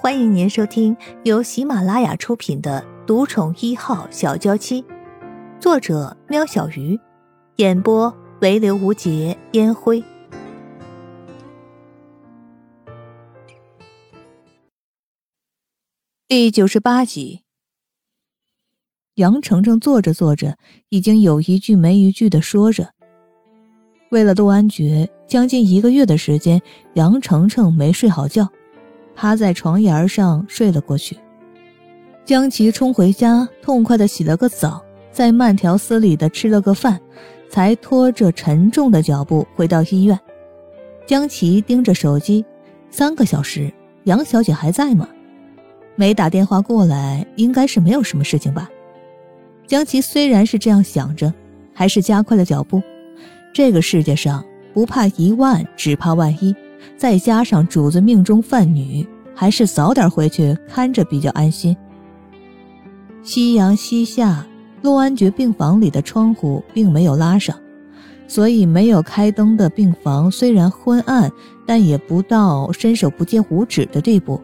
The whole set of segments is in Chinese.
欢迎您收听由喜马拉雅出品的《独宠一号小娇妻》，作者：喵小鱼，演播：唯刘无节烟灰。第九十八集，杨程程坐着坐着，已经有一句没一句的说着。为了杜安觉，将近一个月的时间，杨程程没睡好觉。趴在床沿上睡了过去。江琪冲回家，痛快的洗了个澡，再慢条斯理的吃了个饭，才拖着沉重的脚步回到医院。江琪盯着手机，三个小时，杨小姐还在吗？没打电话过来，应该是没有什么事情吧。江琪虽然是这样想着，还是加快了脚步。这个世界上不怕一万，只怕万一。再加上主子命中犯女，还是早点回去看着比较安心。夕阳西下，陆安觉病房里的窗户并没有拉上，所以没有开灯的病房虽然昏暗，但也不到伸手不见五指的地步。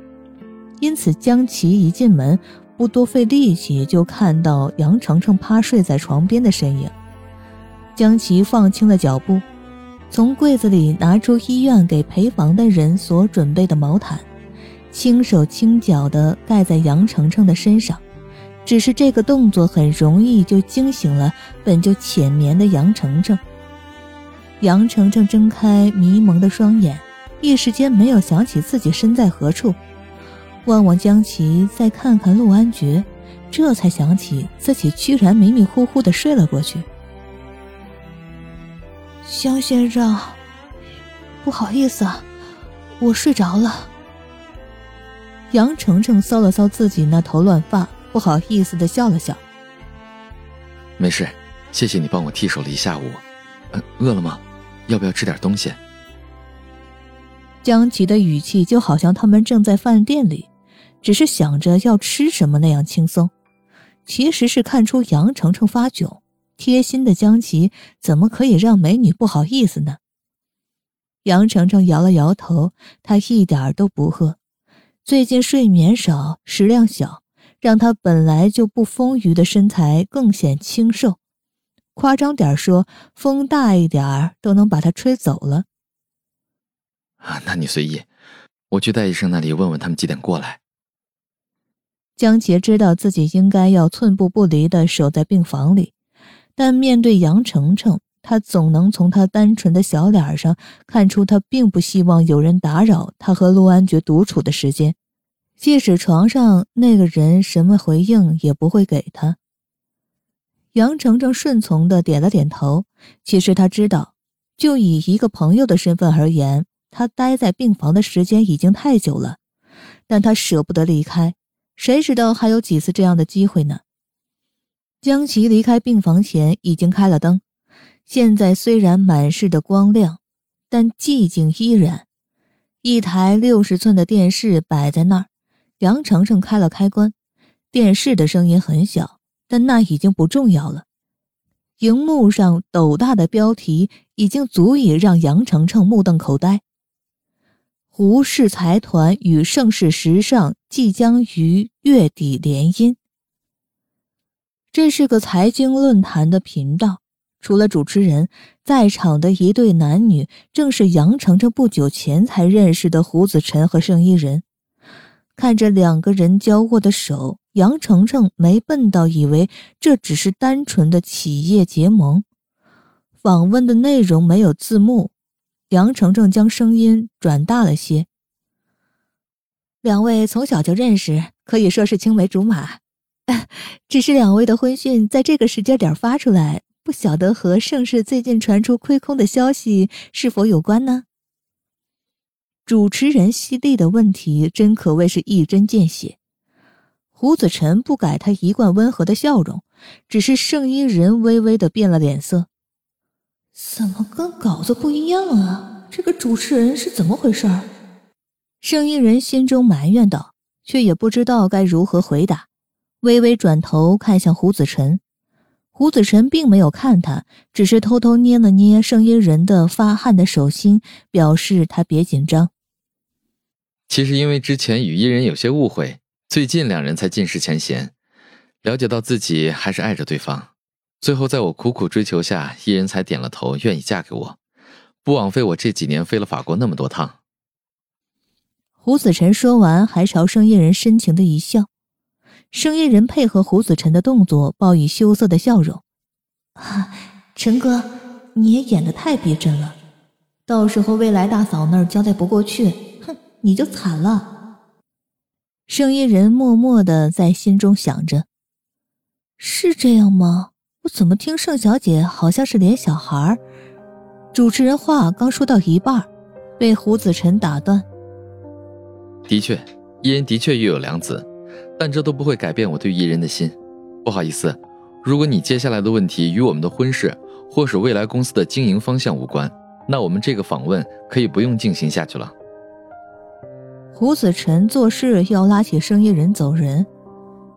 因此，江琪一进门，不多费力气就看到杨程程趴睡在床边的身影。江琪放轻了脚步。从柜子里拿出医院给陪房的人所准备的毛毯，轻手轻脚地盖在杨程程的身上。只是这个动作很容易就惊醒了本就浅眠的杨程程。杨程程睁开迷蒙的双眼，一时间没有想起自己身在何处，望望江琪，再看看陆安觉，这才想起自己居然迷迷糊糊地睡了过去。江先生，不好意思，我睡着了。杨程程搔了搔自己那头乱发，不好意思的笑了笑。没事，谢谢你帮我替手了一下午。饿了吗？要不要吃点东西？江琪的语气就好像他们正在饭店里，只是想着要吃什么那样轻松，其实是看出杨程程发窘。贴心的江琪怎么可以让美女不好意思呢？杨程程摇了摇头，她一点都不饿。最近睡眠少，食量小，让她本来就不丰腴的身材更显清瘦。夸张点说，风大一点都能把她吹走了。啊，那你随意，我去戴医生那里问问他们几点过来。江杰知道自己应该要寸步不离的守在病房里。但面对杨程程，他总能从他单纯的小脸上看出，他并不希望有人打扰他和陆安觉独处的时间，即使床上那个人什么回应也不会给他。杨程程顺从的点了点头。其实他知道，就以一个朋友的身份而言，他待在病房的时间已经太久了，但他舍不得离开。谁知道还有几次这样的机会呢？江琪离开病房前已经开了灯，现在虽然满室的光亮，但寂静依然。一台六十寸的电视摆在那儿，杨程程开了开关，电视的声音很小，但那已经不重要了。荧幕上斗大的标题已经足以让杨程程目瞪口呆：胡氏财团与盛世时尚即将于月底联姻。这是个财经论坛的频道，除了主持人，在场的一对男女正是杨程程不久前才认识的胡子晨和盛一人。看着两个人交握的手，杨程程没笨到以为这只是单纯的企业结盟。访问的内容没有字幕，杨程程将声音转大了些。两位从小就认识，可以说是青梅竹马。只是两位的婚讯在这个时间点发出来，不晓得和盛世最近传出亏空的消息是否有关呢？主持人犀利的问题真可谓是一针见血。胡子晨不改他一贯温和的笑容，只是盛衣人微微的变了脸色。怎么跟稿子不一样啊？这个主持人是怎么回事？盛衣人心中埋怨道，却也不知道该如何回答。微微转头看向胡子晨，胡子晨并没有看他，只是偷偷捏了捏声音人的发汗的手心，表示他别紧张。其实因为之前与伊人有些误会，最近两人才尽释前嫌，了解到自己还是爱着对方。最后在我苦苦追求下，伊人才点了头，愿意嫁给我，不枉费我这几年飞了法国那么多趟。胡子晨说完，还朝生意人深情的一笑。生意人配合胡子晨的动作，报以羞涩的笑容：“啊，陈哥，你也演的太逼真了，到时候未来大嫂那儿交代不过去，哼，你就惨了。”生意人默默的在心中想着：“是这样吗？我怎么听盛小姐好像是连小孩？”主持人话刚说到一半，被胡子晨打断：“的确，伊人的确育有良子。”但这都不会改变我对伊人的心。不好意思，如果你接下来的问题与我们的婚事或是未来公司的经营方向无关，那我们这个访问可以不用进行下去了。胡子晨做事要拉起生意人走人，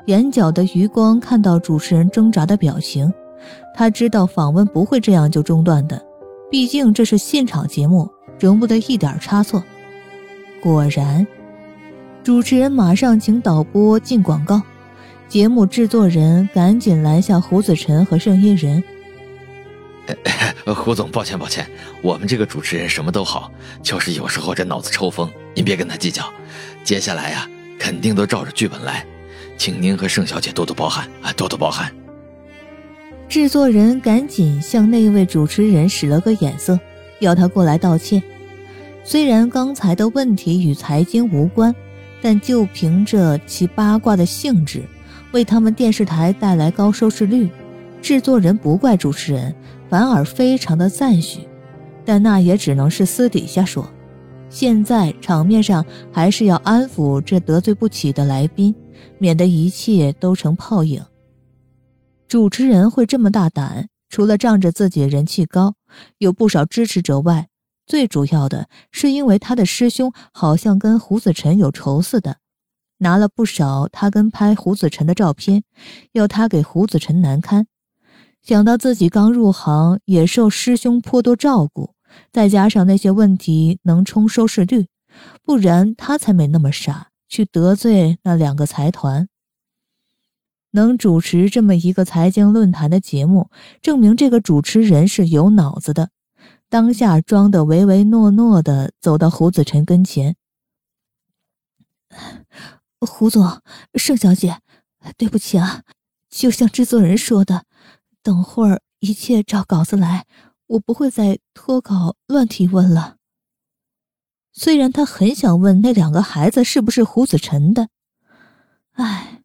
眼角的余光看到主持人挣扎的表情，他知道访问不会这样就中断的，毕竟这是现场节目，容不得一点差错。果然。主持人马上请导播进广告，节目制作人赶紧拦下胡子晨和盛一人。胡总，抱歉抱歉，我们这个主持人什么都好，就是有时候这脑子抽风，您别跟他计较。接下来呀，肯定都照着剧本来，请您和盛小姐多多包涵啊，多多包涵。制作人赶紧向那位主持人使了个眼色，要他过来道歉。虽然刚才的问题与财经无关。但就凭着其八卦的性质，为他们电视台带来高收视率，制作人不怪主持人，反而非常的赞许。但那也只能是私底下说，现在场面上还是要安抚这得罪不起的来宾，免得一切都成泡影。主持人会这么大胆，除了仗着自己人气高，有不少支持者外。最主要的是，因为他的师兄好像跟胡子晨有仇似的，拿了不少他跟拍胡子晨的照片，要他给胡子晨难堪。想到自己刚入行，也受师兄颇多照顾，再加上那些问题能冲收视率，不然他才没那么傻去得罪那两个财团。能主持这么一个财经论坛的节目，证明这个主持人是有脑子的。当下装的唯唯诺诺的走到胡子晨跟前，胡总、盛小姐，对不起啊，就像制作人说的，等会儿一切照稿子来，我不会再脱稿乱提问了。虽然他很想问那两个孩子是不是胡子晨的，唉。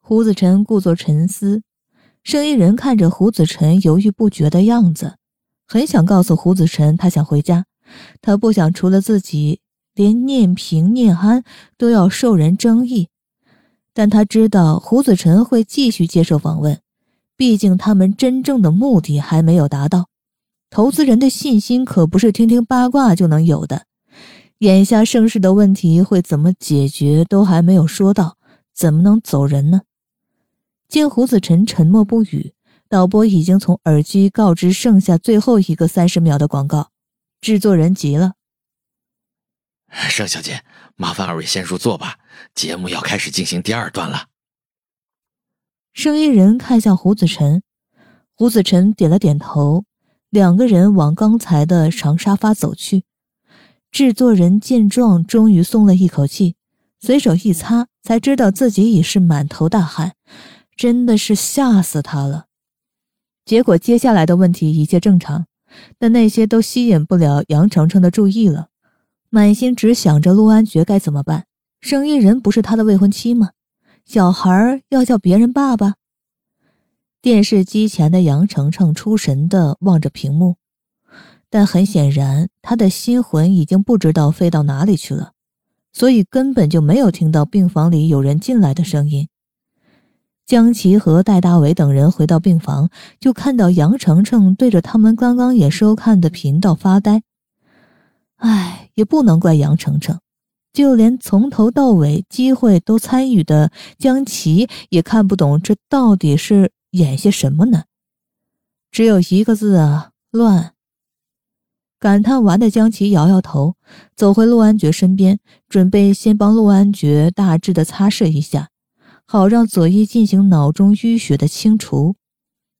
胡子晨故作沉思，生意人看着胡子晨犹豫不决的样子。很想告诉胡子晨，他想回家，他不想除了自己，连念平、念安都要受人争议。但他知道胡子晨会继续接受访问，毕竟他们真正的目的还没有达到。投资人的信心可不是听听八卦就能有的。眼下盛世的问题会怎么解决都还没有说到，怎么能走人呢？见胡子晨沉默不语。导播已经从耳机告知剩下最后一个三十秒的广告，制作人急了：“盛小姐，麻烦二位先入座吧，节目要开始进行第二段了。”声音人看向胡子晨，胡子晨点了点头，两个人往刚才的长沙发走去。制作人见状，终于松了一口气，随手一擦，才知道自己已是满头大汗，真的是吓死他了。结果接下来的问题一切正常，但那些都吸引不了杨程程的注意了。满心只想着陆安觉该怎么办？生意人不是他的未婚妻吗？小孩要叫别人爸爸？电视机前的杨程程出神的望着屏幕，但很显然他的心魂已经不知道飞到哪里去了，所以根本就没有听到病房里有人进来的声音。江琪和戴大伟等人回到病房，就看到杨程程对着他们刚刚也收看的频道发呆。唉，也不能怪杨程程，就连从头到尾机会都参与的江琪也看不懂这到底是演些什么呢？只有一个字啊，乱。感叹完的江琪摇摇头，走回陆安觉身边，准备先帮陆安觉大致的擦拭一下，好让佐伊进行脑中淤血的清除。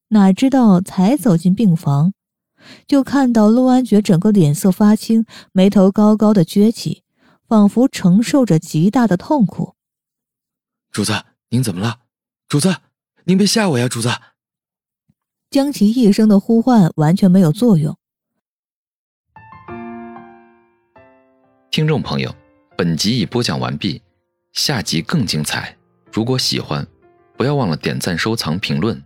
哪知道才走进病房，就看到陆安觉整个脸色发青，眉头高高的撅起，仿佛承受着极大的痛苦。主子，您怎么了？主子，您别吓我呀！主子，江琪一声的呼唤完全没有作用。听众朋友，本集已播讲完毕，下集更精彩。如果喜欢，不要忘了点赞、收藏、评论。